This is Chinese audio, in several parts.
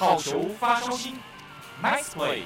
好球发烧心，Nice play。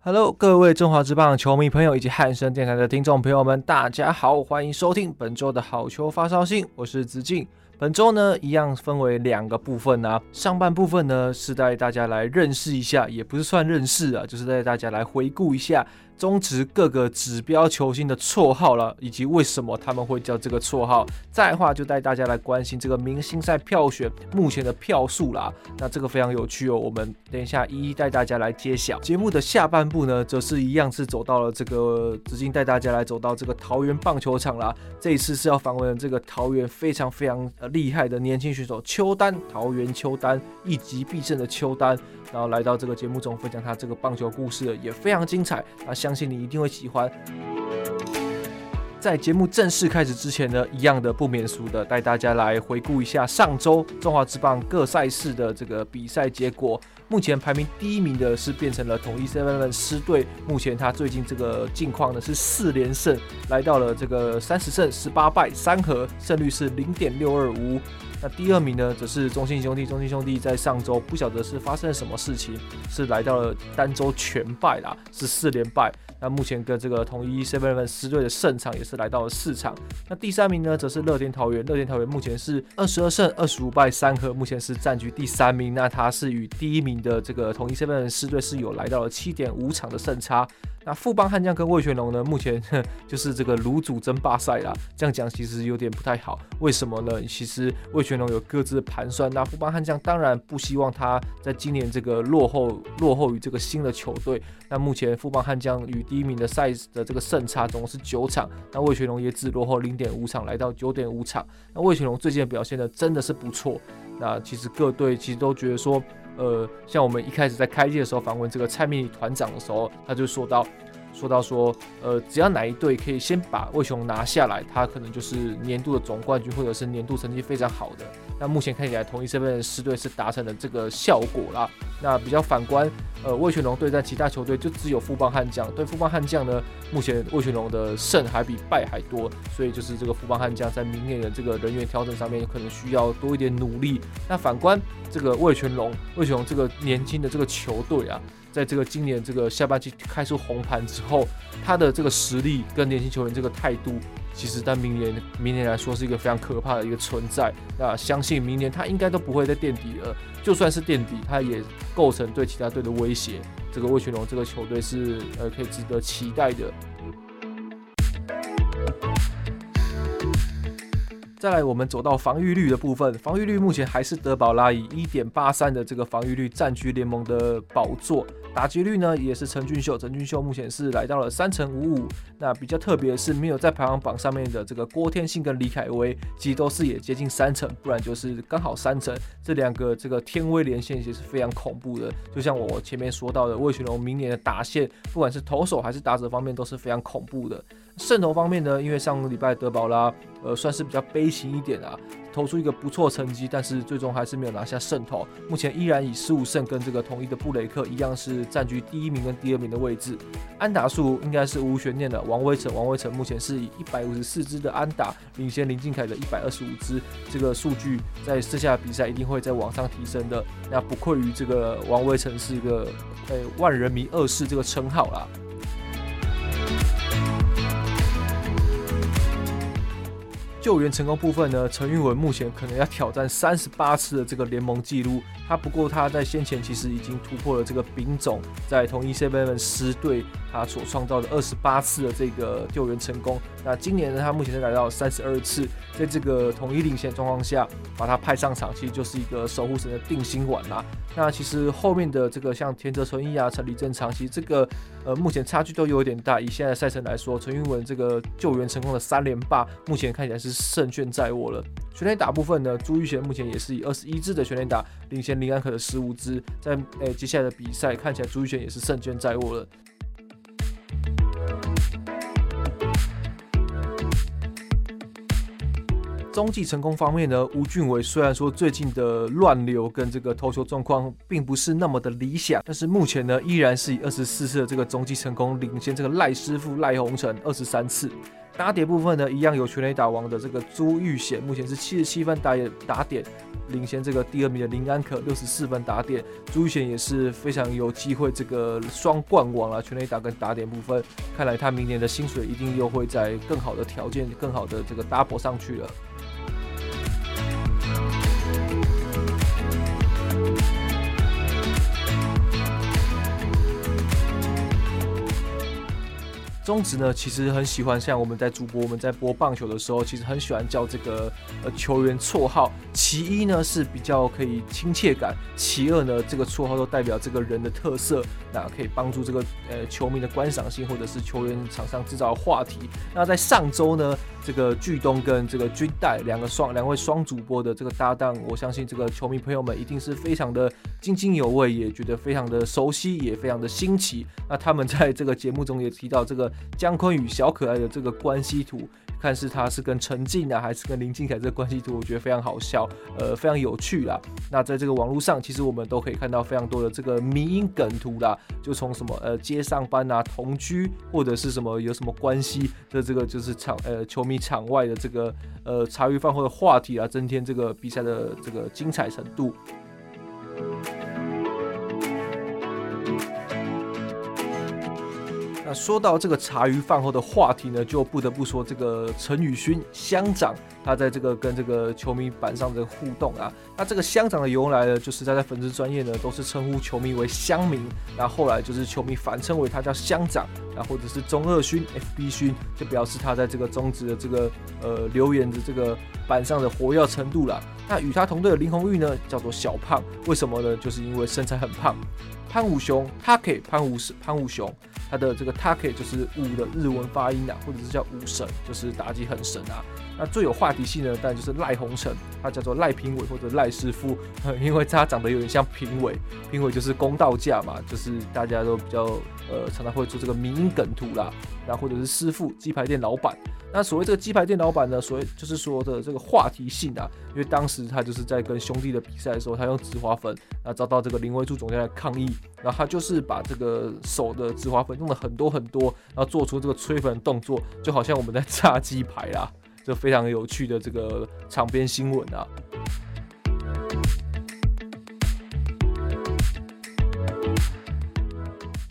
Hello，各位中华职棒球迷朋友以及汉声电台的听众朋友们，大家好，欢迎收听本周的好球发烧心，我是子敬。本周呢，一样分为两个部分啊。上半部分呢，是带大家来认识一下，也不是算认识啊，就是带大家来回顾一下。中职各个指标球星的绰号了，以及为什么他们会叫这个绰号。再话，就带大家来关心这个明星赛票选目前的票数啦。那这个非常有趣哦，我们等一下一一带大家来揭晓。节目的下半部呢，则是一样是走到了这个，直接带大家来走到这个桃园棒球场啦。这一次是要访问这个桃园非常非常厉害的年轻选手邱丹，桃园邱丹，一击必胜的邱丹。然后来到这个节目中分享他这个棒球故事也非常精彩，那相信你一定会喜欢。在节目正式开始之前呢，一样的不免俗的带大家来回顾一下上周中华职棒各赛事的这个比赛结果。目前排名第一名的是变成了统一狮狮队，目前他最近这个近况呢是四连胜，来到了这个三十胜十八败三和，胜率是零点六二五。那第二名呢，则是中信兄弟。中信兄弟在上周不晓得是发生了什么事情，是来到了单周全败啦，是四连败。那目前跟这个统一 seven 狮队的胜场也是来到了四场。那第三名呢，则是乐天桃园。乐天桃园目前是二十二胜二十五败三和，目前是占据第三名。那他是与第一名的这个统一 seven 狮队是有来到了七点五场的胜差。那富邦悍将跟魏全龙呢，目前 就是这个炉主争霸赛啦。这样讲其实有点不太好，为什么呢？其实魏全龙有各自的盘算。那富邦悍将当然不希望他在今年这个落后落后于这个新的球队。那目前富邦悍将与第一名的赛的这个胜差总共是九场，那魏全龙也只落后零点五场，来到九点五场。那魏全龙最近的表现呢，真的是不错。那其实各队其实都觉得说。呃，像我们一开始在开机的时候访问这个蔡明团长的时候，他就说到，说到说，呃，只要哪一队可以先把魏雄拿下来，他可能就是年度的总冠军，或者是年度成绩非常好的。那目前看起来，统一身份的狮队是达成了这个效果啦。那比较反观，呃，味全龙对战其他球队，就只有富邦悍将。对富邦悍将呢，目前味全龙的胜还比败还多，所以就是这个富邦悍将在明年的这个人员调整上面，可能需要多一点努力。那反观这个味全龙，味全龙这个年轻的这个球队啊，在这个今年这个下半季开出红盘之后，他的这个实力跟年轻球员这个态度。其实，在明年，明年来说是一个非常可怕的一个存在。那相信明年他应该都不会再垫底了。就算是垫底，他也构成对其他队的威胁。这个魏全龙这个球队是呃可以值得期待的。再来，我们走到防御率的部分，防御率目前还是德保拉以一点八三的这个防御率占据联盟的宝座。打击率呢，也是陈俊秀，陈俊秀目前是来到了三成五五。那比较特别的是，没有在排行榜上面的这个郭天信跟李凯威，其实都是也接近三成，不然就是刚好三成。这两个这个天威连线也是非常恐怖的。就像我前面说到的，味全龙明年的打线，不管是投手还是打者方面，都是非常恐怖的。胜投方面呢，因为上个礼拜德保拉，呃，算是比较悲情一点啊，投出一个不错成绩，但是最终还是没有拿下胜投。目前依然以十五胜跟这个统一的布雷克一样，是占据第一名跟第二名的位置。安打数应该是无悬念的，王威成，王威成目前是以一百五十四支的安打领先林靖凯的一百二十五支，这个数据在剩下的比赛一定会再往上提升的。那不愧于这个王威成是一个呃万人迷二世这个称号啦。救援成功部分呢，陈韵文目前可能要挑战三十八次的这个联盟纪录。他不过他在先前其实已经突破了这个丙总在同一狮狮队他所创造的二十八次的这个救援成功。那今年呢，他目前是来到三十二次，在这个统一领先状况下，把他派上场，其实就是一个守护神的定心丸啦。那其实后面的这个像田泽纯一啊、陈李正长，其实这个呃目前差距都有点大。以现在赛程来说，陈韵文这个救援成功的三连霸，目前看起来是胜券在握了。全垒打部分呢，朱玉贤目前也是以二十一支的全垒打领先林安可的十五支，在诶、接下来的比赛看起来朱玉贤也是胜券在握了。中继成功方面呢，吴俊伟虽然说最近的乱流跟这个投球状况并不是那么的理想，但是目前呢依然是以二十四次的这个中继成功领先这个赖师傅赖鸿成二十三次。打点部分呢，一样有全垒打王的这个朱玉贤，目前是七十七分打点打点，领先这个第二名的林安可六十四分打点。朱玉贤也是非常有机会这个双冠王啊，全垒打跟打点部分，看来他明年的薪水一定又会在更好的条件、更好的这个 double 上去了。中职呢，其实很喜欢像我们在主播，我们在播棒球的时候，其实很喜欢叫这个呃球员绰号。其一呢是比较可以亲切感，其二呢这个绰号都代表这个人的特色，那可以帮助这个呃球迷的观赏性，或者是球员场上制造话题。那在上周呢，这个巨东跟这个军代两个双两位双主播的这个搭档，我相信这个球迷朋友们一定是非常的津津有味，也觉得非常的熟悉，也非常的新奇。那他们在这个节目中也提到这个。姜昆与小可爱的这个关系图，看是他是跟陈静啊，还是跟林俊凯这个关系图，我觉得非常好笑，呃，非常有趣啦。那在这个网络上，其实我们都可以看到非常多的这个迷因梗图啦，就从什么呃街上班啊、同居，或者是什么有什么关系的这个就是场呃球迷场外的这个呃茶余饭后的话题啊，增添这个比赛的这个精彩程度。说到这个茶余饭后的话题呢，就不得不说这个陈宇勋乡长，他在这个跟这个球迷板上的互动啊。那这个乡长的由来呢，就是他在粉丝专业呢都是称呼球迷为乡民，那后来就是球迷反称为他叫乡长，啊或者是中二勋 FB 勋，就表示他在这个中职的这个呃留言的这个板上的活跃程度了。那与他同队的林红玉呢，叫做小胖，为什么呢？就是因为身材很胖。潘武雄，他可以潘武潘武雄，他的这个他可以就是武的日文发音啊，或者是叫武神，就是打击很神啊。那最有话题性的，当然就是赖鸿成，他叫做赖评委或者赖师傅，因为他长得有点像评委，评委就是公道价嘛，就是大家都比较呃常常会做这个迷因梗图啦，然后或者是师傅鸡排店老板。那所谓这个鸡排店老板呢，所谓就是说的这个话题性啊，因为当时他就是在跟兄弟的比赛的时候，他用止滑粉，啊遭到这个林威助总监的抗议，然后他就是把这个手的止滑粉用了很多很多，然后做出这个吹粉的动作，就好像我们在炸鸡排啦。这非常有趣的这个场边新闻啊！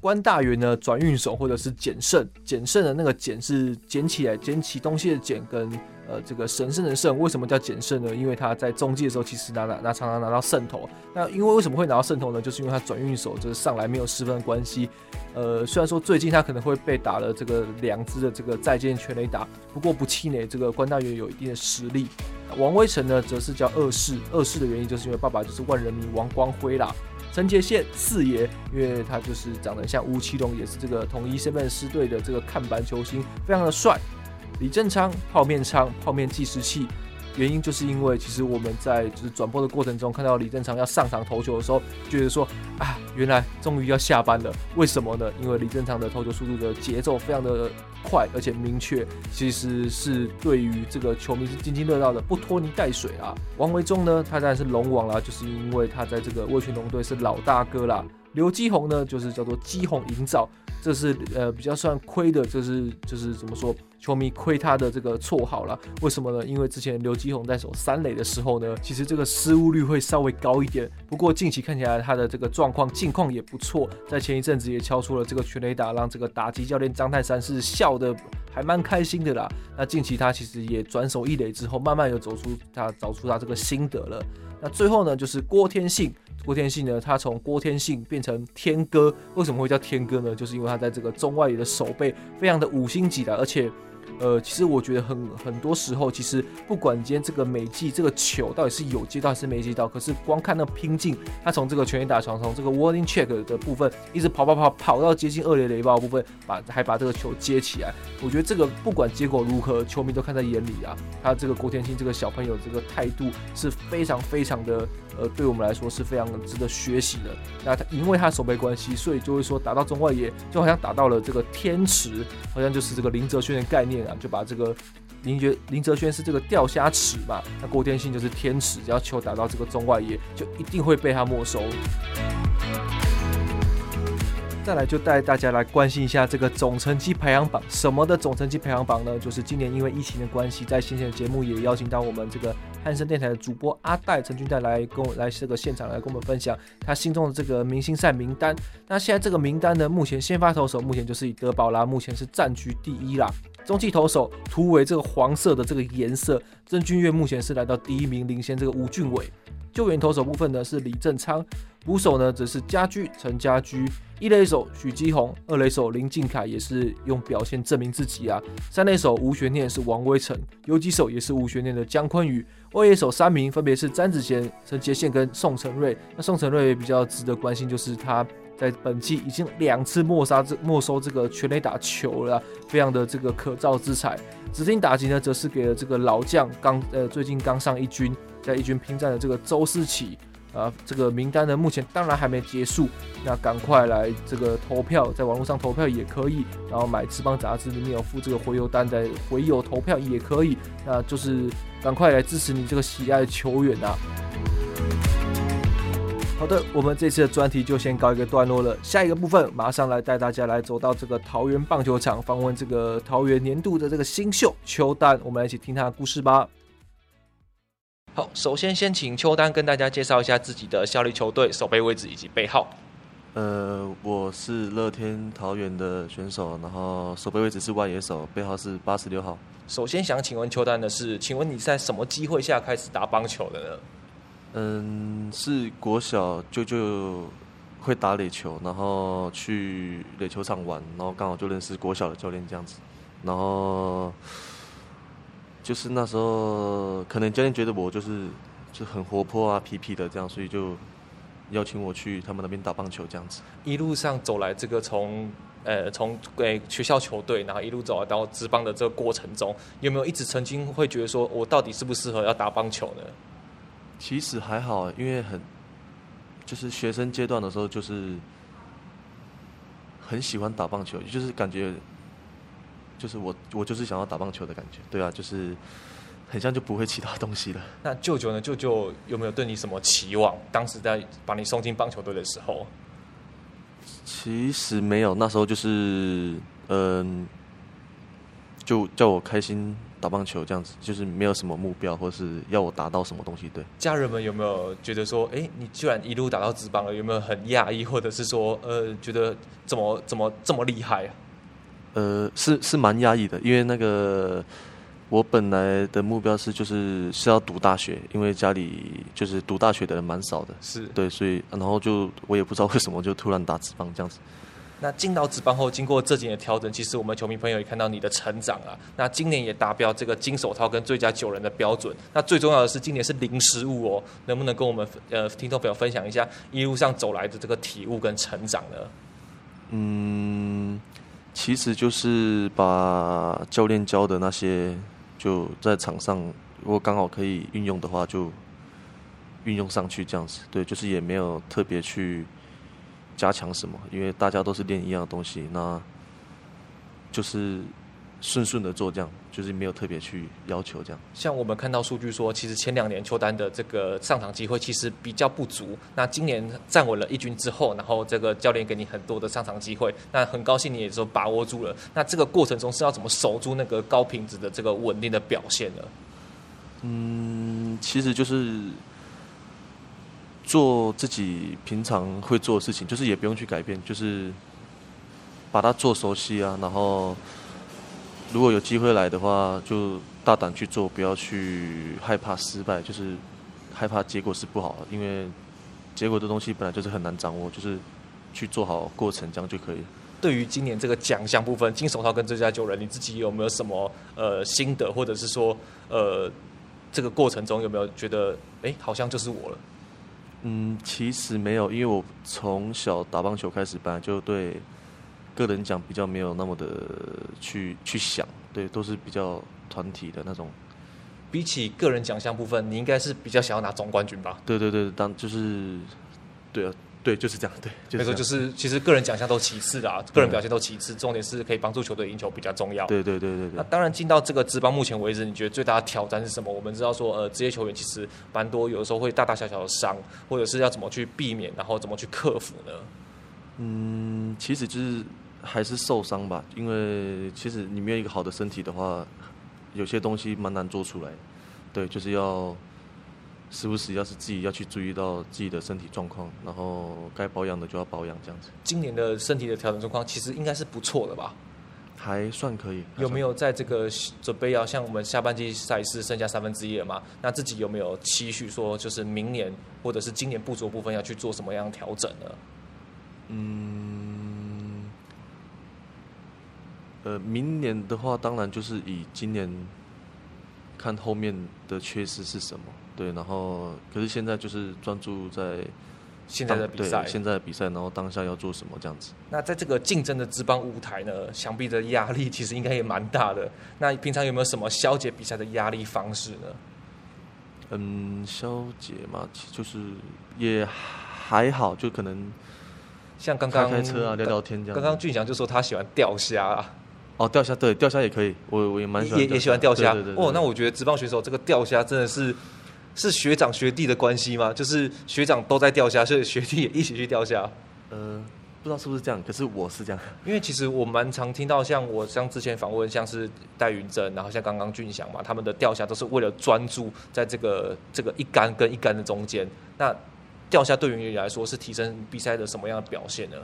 关大元呢，转运手或者是捡胜，捡胜的那个捡是捡起来、捡起东西的捡跟。呃，这个神圣的圣为什么叫捡胜呢？因为他在中继的时候，其实拿拿拿常常拿到圣头。那因为为什么会拿到圣头呢？就是因为他转运手就是上来没有十分的关系。呃，虽然说最近他可能会被打了这个两支的这个再见全垒打，不过不气馁，这个关大元有一定的实力。王威成呢，则是叫二世，二世的原因就是因为爸爸就是万人迷王光辉啦。陈杰宪四爷，因为他就是长得像吴奇隆，也是这个统一身份师队的这个看板球星，非常的帅。李正昌泡面昌泡面计时器，原因就是因为其实我们在就是转播的过程中看到李正昌要上场投球的时候，觉得说啊，原来终于要下班了。为什么呢？因为李正昌的投球速度的节奏非常的快，而且明确，其实是对于这个球迷是津津乐道的，不拖泥带水啊。王维中呢，他当然是龙王啦，就是因为他在这个味全龙队是老大哥啦。刘基鸿呢，就是叫做基鸿营造，这是呃比较算亏的，就是就是怎么说，球迷亏他的这个绰号了。为什么呢？因为之前刘基宏在守三垒的时候呢，其实这个失误率会稍微高一点。不过近期看起来他的这个状况近况也不错，在前一阵子也敲出了这个全垒打，让这个打击教练张泰山是笑得还蛮开心的啦。那近期他其实也转守一垒之后，慢慢有走出他找出他这个心得了。那最后呢，就是郭天信。郭天信呢，他从郭天信变成天哥，为什么会叫天哥呢？就是因为他在这个中外野的守备非常的五星级的，而且。呃，其实我觉得很很多时候，其实不管今天这个美技这个球到底是有接到还是没接到，可是光看那拼劲，他从这个全垒打墙，从这个 warning check 的部分一直跑跑跑跑到接近二垒雷暴部分，把还把这个球接起来。我觉得这个不管结果如何，球迷都看在眼里啊。他这个郭天信这个小朋友这个态度是非常非常的，呃，对我们来说是非常值得学习的。那他因为他守备关系，所以就会说打到中外野就好像打到了这个天池，好像就是这个林哲轩的概念啊。就把这个林觉林哲轩是这个钓虾尺嘛，那郭天信就是天尺，只要球打到这个中外野，就一定会被他没收。再来就带大家来关心一下这个总成绩排行榜。什么的总成绩排行榜呢？就是今年因为疫情的关系，在先前的节目也邀请到我们这个汉声电台的主播阿戴陈俊戴来跟我来这个现场来跟我们分享他心中的这个明星赛名单。那现在这个名单呢，目前先发投手目前就是以德保拉目前是占据第一啦。中继投手突围这个黄色的这个颜色，曾俊岳目前是来到第一名，领先这个吴俊伟。救援投手部分呢是李正昌，捕手呢则是家驹陈家驹，一垒手许基宏，二垒手林靖凯也是用表现证明自己啊。三垒手无悬念是王威晨，游击手也是无悬念的姜坤宇，外野手三名分别是詹子贤、陈杰宪跟宋承瑞。那宋承瑞也比较值得关心，就是他在本季已经两次没杀这没收这个全垒打球了，非常的这个可造之材。指定打击呢，则是给了这个老将刚呃最近刚上一军。在一军拼战的这个周思齐，啊，这个名单呢，目前当然还没结束，那赶快来这个投票，在网络上投票也可以，然后买翅膀杂志里面有附这个回邮单的回邮投票也可以，那就是赶快来支持你这个喜爱的球员啊！好的，我们这次的专题就先告一个段落了，下一个部分马上来带大家来走到这个桃园棒球场，访问这个桃园年度的这个新秀邱丹，我们来一起听他的故事吧。好，首先先请邱丹跟大家介绍一下自己的效力球队、守备位置以及背号。呃，我是乐天桃园的选手，然后守备位置是外野手，背号是八十六号。首先想请问邱丹的是，请问你在什么机会下开始打棒球的呢？嗯，是国小舅舅会打垒球，然后去垒球场玩，然后刚好就认识国小的教练这样子，然后。就是那时候，可能教练觉得我就是就很活泼啊、皮皮的这样，所以就邀请我去他们那边打棒球这样子。一路上走来，这个从呃从诶学校球队，然后一路走来到职棒的这个过程中，有没有一直曾经会觉得说我到底适不适合要打棒球呢？其实还好，因为很就是学生阶段的时候，就是很喜欢打棒球，就是感觉。就是我，我就是想要打棒球的感觉，对啊，就是很像就不会其他东西了。那舅舅呢？舅舅有没有对你什么期望？当时在把你送进棒球队的时候，其实没有，那时候就是嗯，就叫我开心打棒球这样子，就是没有什么目标，或是要我达到什么东西。对，家人们有没有觉得说，哎，你居然一路打到职棒了，有没有很讶异，或者是说，呃，觉得怎么怎么这么厉害啊？呃，是是蛮压抑的，因为那个我本来的目标是就是是要读大学，因为家里就是读大学的人蛮少的，是对，所以然后就我也不知道为什么就突然打职棒这样子。那进到职棒后，经过这几年的调整，其实我们球迷朋友也看到你的成长啊。那今年也达标这个金手套跟最佳九人的标准。那最重要的是今年是零失误哦，能不能跟我们呃听众朋友分享一下一路上走来的这个体悟跟成长呢？嗯。其实就是把教练教的那些，就在场上，如果刚好可以运用的话，就运用上去这样子。对，就是也没有特别去加强什么，因为大家都是练一样的东西，那就是。顺顺的做这样，就是没有特别去要求这样。像我们看到数据说，其实前两年邱丹的这个上场机会其实比较不足。那今年站稳了一军之后，然后这个教练给你很多的上场机会，那很高兴你也说把握住了。那这个过程中是要怎么守住那个高品质的这个稳定的表现呢？嗯，其实就是做自己平常会做的事情，就是也不用去改变，就是把它做熟悉啊，然后。如果有机会来的话，就大胆去做，不要去害怕失败，就是害怕结果是不好的，因为结果的东西本来就是很难掌握，就是去做好过程这样就可以。对于今年这个奖项部分，金手套跟最佳九人，你自己有没有什么呃心得，或者是说呃这个过程中有没有觉得哎好像就是我了？嗯，其实没有，因为我从小打棒球开始，本来就对。个人奖比较没有那么的去去想，对，都是比较团体的那种。比起个人奖项部分，你应该是比较想要拿总冠军吧？对对对，当就是对啊，对，就是这样。对，就是、没错，就是其实个人奖项都其次的啊，个人表现都其次，重点是可以帮助球队赢球比较重要。对对对对对。那当然进到这个职棒，目前为止，你觉得最大的挑战是什么？我们知道说，呃，职业球员其实蛮多，有的时候会大大小小的伤，或者是要怎么去避免，然后怎么去克服呢？嗯，其实就是还是受伤吧，因为其实你没有一个好的身体的话，有些东西蛮难做出来。对，就是要。时不时要是自己要去注意到自己的身体状况，然后该保养的就要保养，这样子。今年的身体的调整状况其实应该是不错的吧？还算可以。有没有在这个准备要像我们下半季赛事剩下三分之一了嘛？那自己有没有期许说，就是明年或者是今年不足部分要去做什么样调整呢？嗯，呃，明年的话，当然就是以今年看后面的缺失是什么。对，然后可是现在就是专注在现在的比赛，现在的比赛，然后当下要做什么这样子。那在这个竞争的职棒舞台呢，想必的压力其实应该也蛮大的。那平常有没有什么消解比赛的压力方式呢？嗯，消解嘛，就是也还好，就可能像刚刚开开车啊，聊聊天这样。刚刚俊祥就说他喜欢钓虾啊。哦，钓虾对，钓虾也可以，我我也蛮喜欢，也也喜欢钓虾。哦，那我觉得职棒选手这个钓虾真的是。是学长学弟的关系吗？就是学长都在钓虾，所以学弟也一起去钓虾。呃，不知道是不是这样，可是我是这样。因为其实我蛮常听到，像我像之前访问，像是戴云珍，然后像刚刚俊祥嘛，他们的钓虾都是为了专注在这个这个一杆跟一杆的中间。那钓虾对于你来说是提升比赛的什么样的表现呢？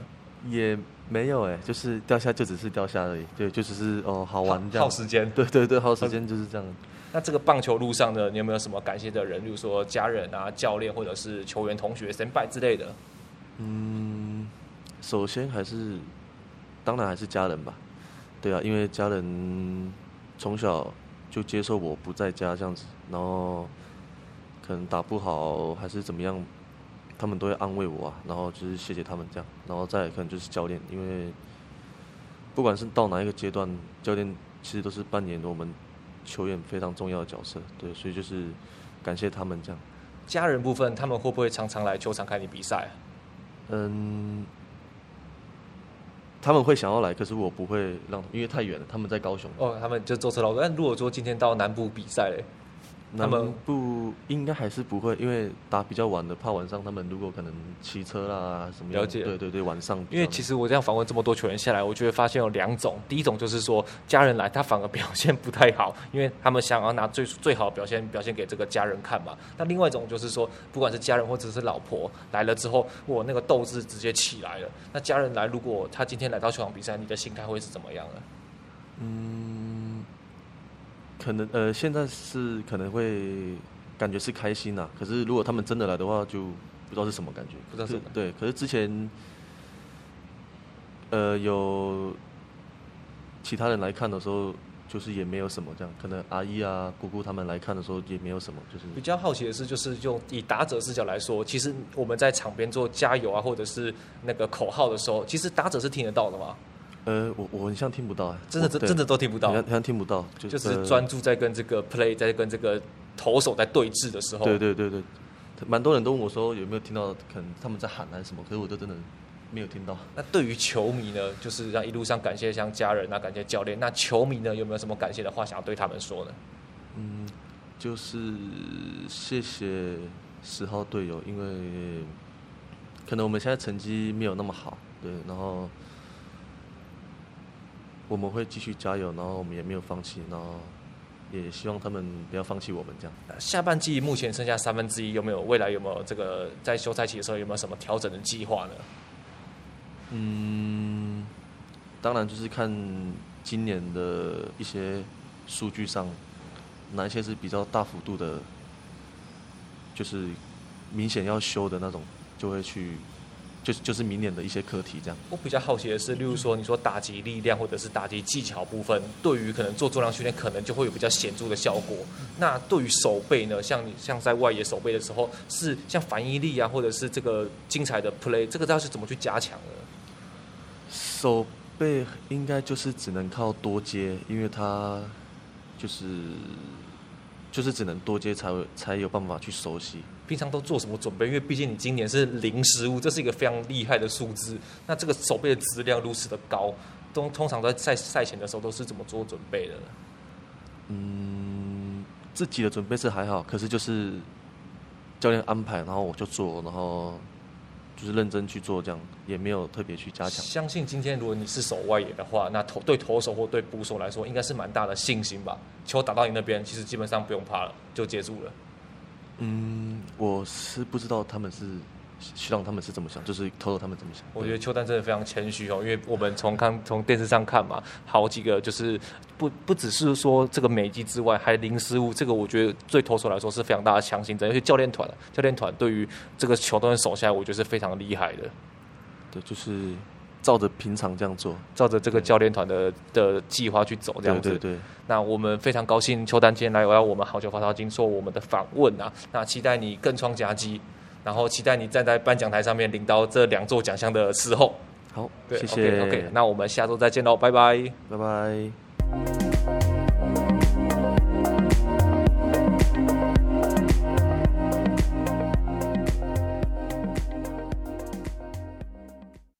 也没有哎，就是掉下就只是掉下而已，对，就只是哦好玩这样，耗时间。对对对，耗时间就是这样。那这个棒球路上呢，你有没有什么感谢的人？例如说家人啊、教练，或者是球员、同学、先拜之类的？嗯，首先还是，当然还是家人吧。对啊，因为家人从小就接受我不在家这样子，然后可能打不好还是怎么样，他们都会安慰我啊。然后就是谢谢他们这样，然后再可能就是教练，因为不管是到哪一个阶段，教练其实都是扮演我们。球员非常重要的角色，对，所以就是感谢他们这样。家人部分，他们会不会常常来球场看你比赛？嗯，他们会想要来，可是我不会让，因为太远了，他们在高雄。哦，他们就坐车来。但如果说今天到南部比赛嘞？他们不应该还是不会，因为打比较晚的，怕晚上他们如果可能骑车啦什么。了解。对对对，晚上。因为其实我这样访问这么多球员下来，我觉得发现有两种。第一种就是说，家人来他反而表现不太好，因为他们想要拿最最好的表现表现给这个家人看嘛。那另外一种就是说，不管是家人或者是老婆来了之后，我那个斗志直接起来了。那家人来，如果他今天来到球场比赛，你的心态会是怎么样呢？嗯。可能呃，现在是可能会感觉是开心呐、啊，可是如果他们真的来的话，就不知道是什么感觉，不知道是什么。对，可是之前呃有其他人来看的时候，就是也没有什么这样，可能阿姨啊、姑姑他们来看的时候也没有什么，就是比较好奇的是，就是用以打者视角来说，其实我们在场边做加油啊，或者是那个口号的时候，其实打者是听得到的吗？呃，我我很像听不到，真的真真的都听不到，好像听不到，就，就是专注在跟这个 play，在跟这个投手在对峙的时候。对对对对，蛮多人都问我说有没有听到，可能他们在喊还是什么，可是我都真的没有听到。那对于球迷呢，就是让一路上感谢像家人啊，感谢教练。那球迷呢，有没有什么感谢的话想要对他们说呢？嗯，就是谢谢十号队友，因为可能我们现在成绩没有那么好，对，然后。我们会继续加油，然后我们也没有放弃，然后也希望他们不要放弃我们这样。下半季目前剩下三分之一，有没有未来有没有这个在休赛期的时候有没有什么调整的计划呢？嗯，当然就是看今年的一些数据上，哪一些是比较大幅度的，就是明显要修的那种，就会去。就是就是明年的一些课题这样。我比较好奇的是，例如说你说打击力量或者是打击技巧部分，对于可能做重量训练，可能就会有比较显著的效果。那对于手背呢？像你像在外野手背的时候，是像反应力啊，或者是这个精彩的 play，这个要是怎么去加强呢？手背应该就是只能靠多接，因为它就是就是只能多接才会才有办法去熟悉。平常都做什么准备？因为毕竟你今年是零失误，这是一个非常厉害的数字。那这个手背的质量如此的高，都通常在赛赛前的时候都是怎么做准备的？嗯，自己的准备是还好，可是就是教练安排，然后我就做，然后就是认真去做，这样也没有特别去加强。相信今天如果你是守外野的话，那投对投手或对捕手来说，应该是蛮大的信心吧？球打到你那边，其实基本上不用怕了，就结束了。嗯，我是不知道他们是希望他们是怎么想，就是投投他们怎么想。我觉得邱丹真的非常谦虚哦，因为我们从看从电视上看嘛，好几个就是不不只是说这个美技之外，还零失误，这个我觉得对投手来说是非常大的强心针，而且教练团教练团对于这个球都能守下来，我觉得是非常厉害的。对，就是。照着平常这样做，照着这个教练团的的计划去走，这样子。对对对。那我们非常高兴，邱丹今天来我要我们好球发烧金做我们的访问啊。那期待你更创佳绩，然后期待你站在颁奖台上面领到这两座奖项的时候。好，对谢谢。OK，OK，那我们下周再见喽，拜拜，拜拜。